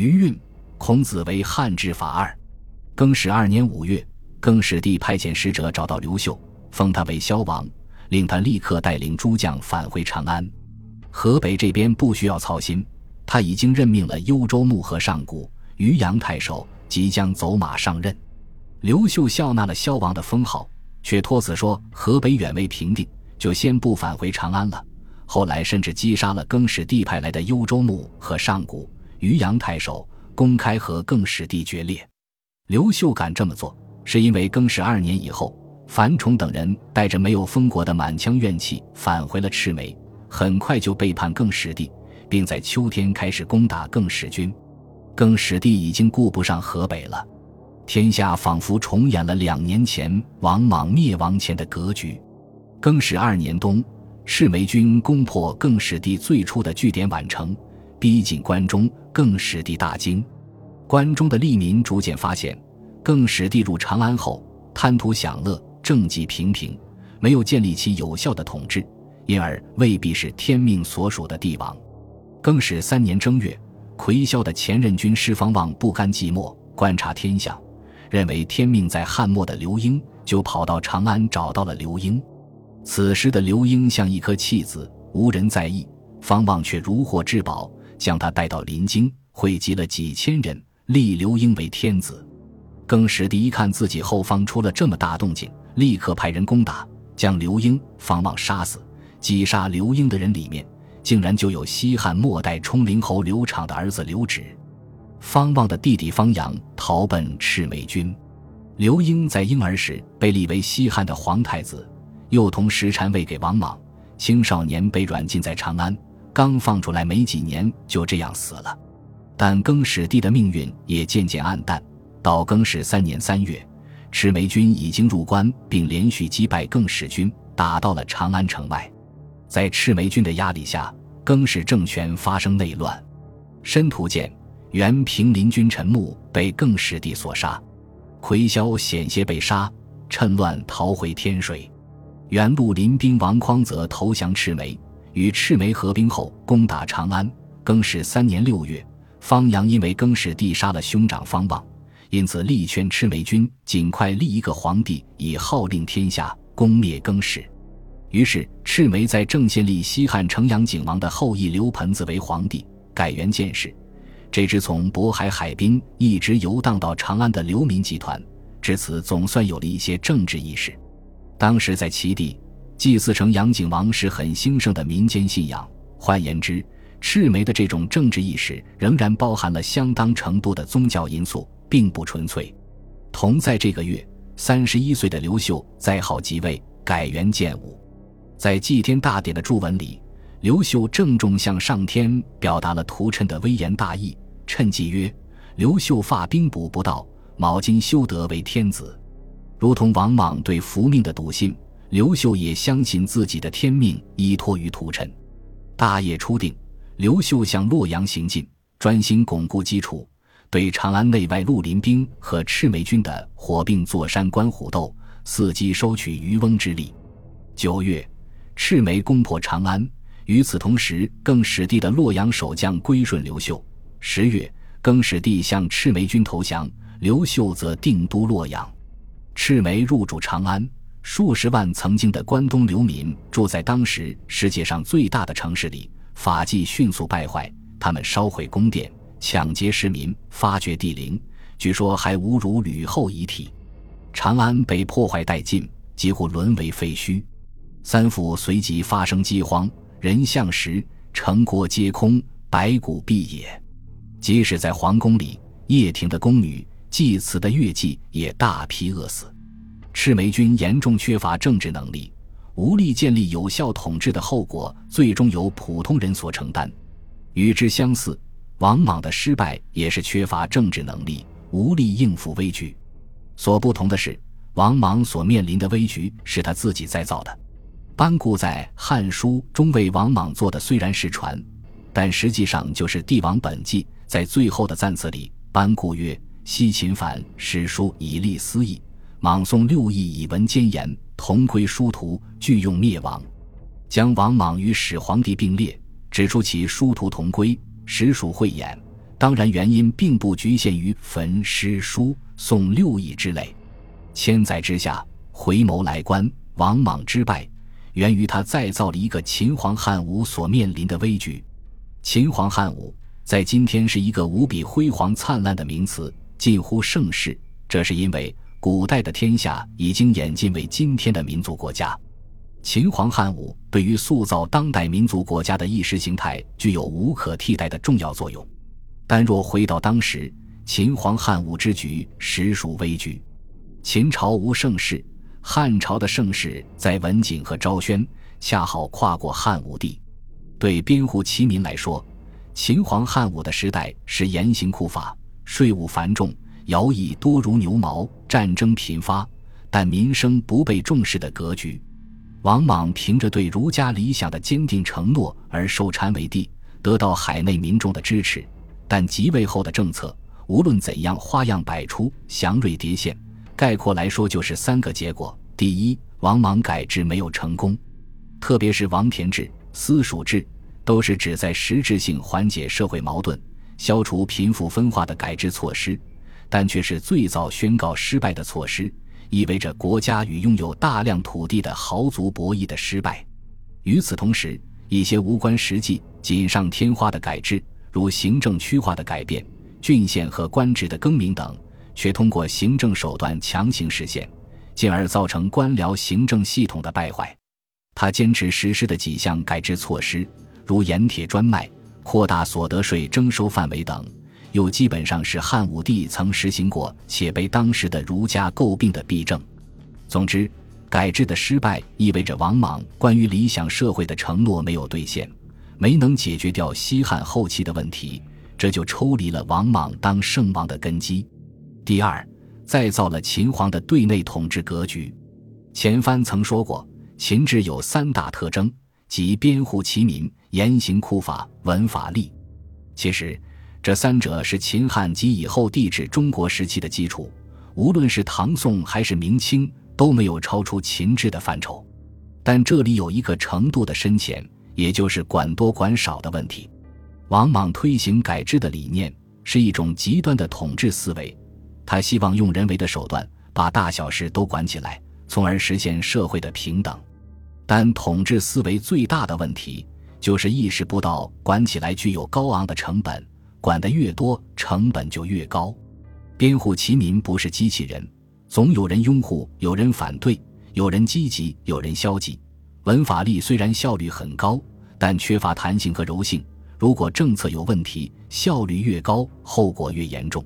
余韵，孔子为汉制法二。更始二年五月，更始帝派遣使者找到刘秀，封他为萧王，令他立刻带领诸将返回长安。河北这边不需要操心，他已经任命了幽州牧和上谷、渔阳太守，即将走马上任。刘秀笑纳了萧王的封号，却托辞说河北远未平定，就先不返回长安了。后来甚至击杀了更始帝派来的幽州牧和上谷、渔阳太守，公开和更始帝决裂。刘秀敢这么做，是因为更始二年以后，樊崇等人带着没有封国的满腔怨气返回了赤眉，很快就背叛更始帝，并在秋天开始攻打更始军。更始帝已经顾不上河北了，天下仿佛重演了两年前王莽灭亡前的格局。更始二年冬，赤眉军攻破更始帝最初的据点宛城，逼近关中，更始帝大惊。关中的吏民逐渐发现，更始帝入长安后贪图享乐，政绩平平，没有建立起有效的统治，因而未必是天命所属的帝王。更始三年正月，魁霄的前任军师方望不甘寂寞，观察天象，认为天命在汉末的刘英，就跑到长安找到了刘英。此时的刘英像一颗弃子，无人在意，方望却如获至宝，将他带到临京，汇集了几千人。立刘英为天子，更始帝一看自己后方出了这么大动静，立刻派人攻打，将刘英、方望杀死。击杀刘英的人里面，竟然就有西汉末代冲灵侯刘昶的儿子刘植。方望的弟弟方阳逃奔赤眉军。刘英在婴儿时被立为西汉的皇太子，幼童时禅位给王莽，青少年被软禁在长安，刚放出来没几年，就这样死了。但更始帝的命运也渐渐暗淡。到更始三年三月，赤眉军已经入关，并连续击败更始军，打到了长安城外。在赤眉军的压力下，更始政权发生内乱。申屠建、原平林军陈穆被更始帝所杀，魁霄险些被杀，趁乱逃回天水。原陆林兵王匡则投降赤眉，与赤眉合兵后攻打长安。更始三年六月。方阳因为更始帝杀了兄长方望，因此力劝赤眉军尽快立一个皇帝，以号令天下，攻灭更始。于是赤眉在正县立西汉城阳景王的后裔刘盆子为皇帝，改元建始。这支从渤海海滨一直游荡到长安的流民集团，至此总算有了一些政治意识。当时在齐地，祭祀成阳景王是很兴盛的民间信仰。换言之，赤眉的这种政治意识仍然包含了相当程度的宗教因素，并不纯粹。同在这个月，三十一岁的刘秀在号即位，改元建武。在祭天大典的祝文里，刘秀郑重向上天表达了屠谶的微言大义。谶祭曰：“刘秀发兵补不到，卯金修德为天子。”如同王莽对福命的笃信，刘秀也相信自己的天命依托于屠谶。大业初定。刘秀向洛阳行进，专心巩固基础，对长安内外绿林兵和赤眉军的火并坐山观虎斗，伺机收取渔翁之利。九月，赤眉攻破长安，与此同时，更始帝的洛阳守将归顺刘秀。十月，更始帝向赤眉军投降，刘秀则定都洛阳。赤眉入主长安，数十万曾经的关东流民住在当时世界上最大的城市里。法纪迅速败坏，他们烧毁宫殿，抢劫市民，发掘地陵，据说还侮辱吕后遗体。长安被破坏殆尽，几乎沦为废墟。三府随即发生饥荒，人相食，城郭皆空，白骨蔽野。即使在皇宫里，掖庭的宫女、祭祀的乐伎也大批饿死。赤眉军严重缺乏政治能力。无力建立有效统治的后果，最终由普通人所承担。与之相似，王莽的失败也是缺乏政治能力，无力应付危局。所不同的是，王莽所面临的危局是他自己再造的。班固在《汉书》中为王莽做的虽然是传，但实际上就是帝王本纪。在最后的赞词里，班固曰：“西秦反史书以立私义，莽宋六义以文奸言。”同归殊途，俱用灭亡，将王莽与始皇帝并列，指出其殊途同归，实属慧眼。当然，原因并不局限于焚诗书、诵六艺之类。千载之下，回眸来观，王莽之败，源于他再造了一个秦皇汉武所面临的危局。秦皇汉武在今天是一个无比辉煌灿烂的名词，近乎盛世。这是因为古代的天下已经演进为今天的民族国家。秦皇汉武对于塑造当代民族国家的意识形态具有无可替代的重要作用。但若回到当时，秦皇汉武之局实属危局。秦朝无盛世，汉朝的盛世在文景和昭宣，恰好跨过汉武帝。对边户齐民来说，秦皇汉武的时代是严刑酷法、税务繁重、徭役多如牛毛、战争频发，但民生不被重视的格局。王莽凭着对儒家理想的坚定承诺而受禅为帝，得到海内民众的支持。但即位后的政策，无论怎样花样百出、祥瑞叠现，概括来说就是三个结果：第一，王莽改制没有成功，特别是王田制。私塾制都是旨在实质性缓解社会矛盾、消除贫富分化的改制措施，但却是最早宣告失败的措施，意味着国家与拥有大量土地的豪族博弈的失败。与此同时，一些无关实际、锦上添花的改制，如行政区划的改变、郡县和官职的更名等，却通过行政手段强行实现，进而造成官僚行政系统的败坏。他坚持实施的几项改制措施，如盐铁专卖、扩大所得税征收范围等，又基本上是汉武帝曾实行过且被当时的儒家诟病的弊政。总之，改制的失败意味着王莽关于理想社会的承诺没有兑现，没能解决掉西汉后期的问题，这就抽离了王莽当圣王的根基。第二，再造了秦皇的对内统治格局。前番曾说过。秦制有三大特征，即编户齐民、严刑酷法、文法吏。其实，这三者是秦汉及以后帝制中国时期的基础。无论是唐宋还是明清，都没有超出秦制的范畴。但这里有一个程度的深浅，也就是管多管少的问题。王莽推行改制的理念是一种极端的统治思维，他希望用人为的手段把大小事都管起来，从而实现社会的平等。但统治思维最大的问题，就是意识不到管起来具有高昂的成本，管得越多，成本就越高。编户齐民不是机器人，总有人拥护，有人反对，有人积极，有人消极。文法力虽然效率很高，但缺乏弹性和柔性。如果政策有问题，效率越高，后果越严重。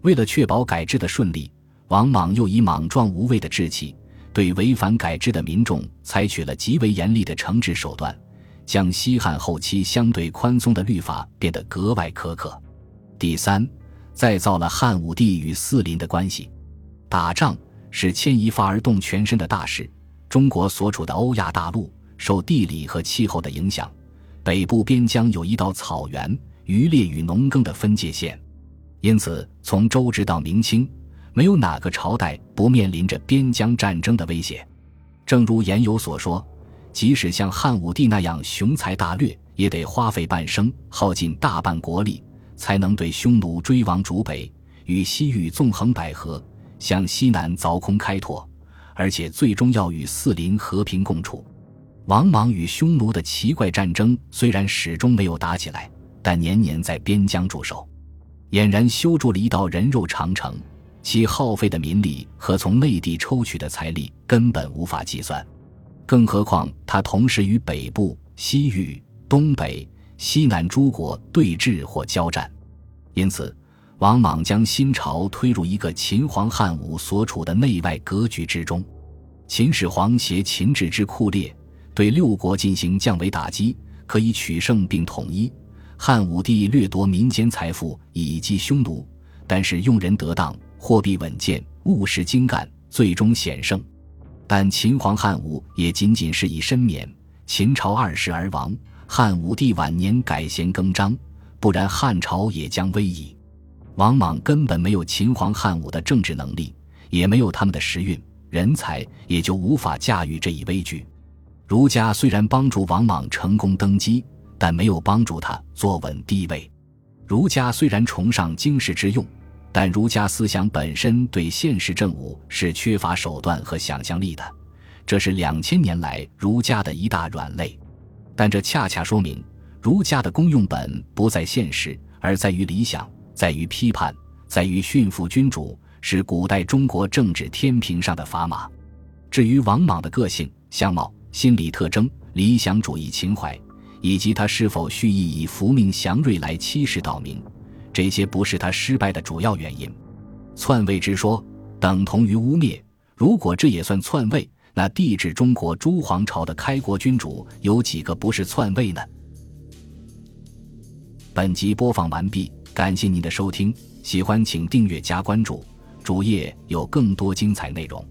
为了确保改制的顺利，王莽又以莽撞无畏的志气。对违反改制的民众采取了极为严厉的惩治手段，将西汉后期相对宽松的律法变得格外苛刻。第三，再造了汉武帝与四邻的关系。打仗是牵一发而动全身的大事。中国所处的欧亚大陆受地理和气候的影响，北部边疆有一道草原、渔猎与农耕的分界线，因此从周直到明清。没有哪个朝代不面临着边疆战争的威胁，正如言有所说，即使像汉武帝那样雄才大略，也得花费半生，耗尽大半国力，才能对匈奴追王逐北，与西域纵横捭阖，向西南凿空开拓，而且最终要与四邻和平共处。王莽与匈奴的奇怪战争虽然始终没有打起来，但年年在边疆驻守，俨然修筑了一道人肉长城。其耗费的民力和从内地抽取的财力根本无法计算，更何况他同时与北部、西域、东北、西南诸国对峙或交战，因此，王莽将新朝推入一个秦皇汉武所处的内外格局之中。秦始皇携秦制之酷烈，对六国进行降维打击，可以取胜并统一；汉武帝掠夺民间财富以击匈奴，但是用人得当。货币稳健，务实精干，最终险胜。但秦皇汉武也仅仅是以身免，秦朝二世而亡。汉武帝晚年改弦更张，不然汉朝也将危矣。王莽根本没有秦皇汉武的政治能力，也没有他们的时运、人才，也就无法驾驭这一危局。儒家虽然帮助王莽成功登基，但没有帮助他坐稳地位。儒家虽然崇尚经世致用，但儒家思想本身对现实政务是缺乏手段和想象力的，这是两千年来儒家的一大软肋。但这恰恰说明，儒家的功用本不在现实，而在于理想，在于批判，在于驯服君主，是古代中国政治天平上的砝码。至于王莽的个性、相貌、心理特征、理想主义情怀。以及他是否蓄意以福命祥瑞来欺世盗名，这些不是他失败的主要原因。篡位之说等同于污蔑，如果这也算篡位，那帝制中国诸皇朝的开国君主有几个不是篡位呢？本集播放完毕，感谢您的收听，喜欢请订阅加关注，主页有更多精彩内容。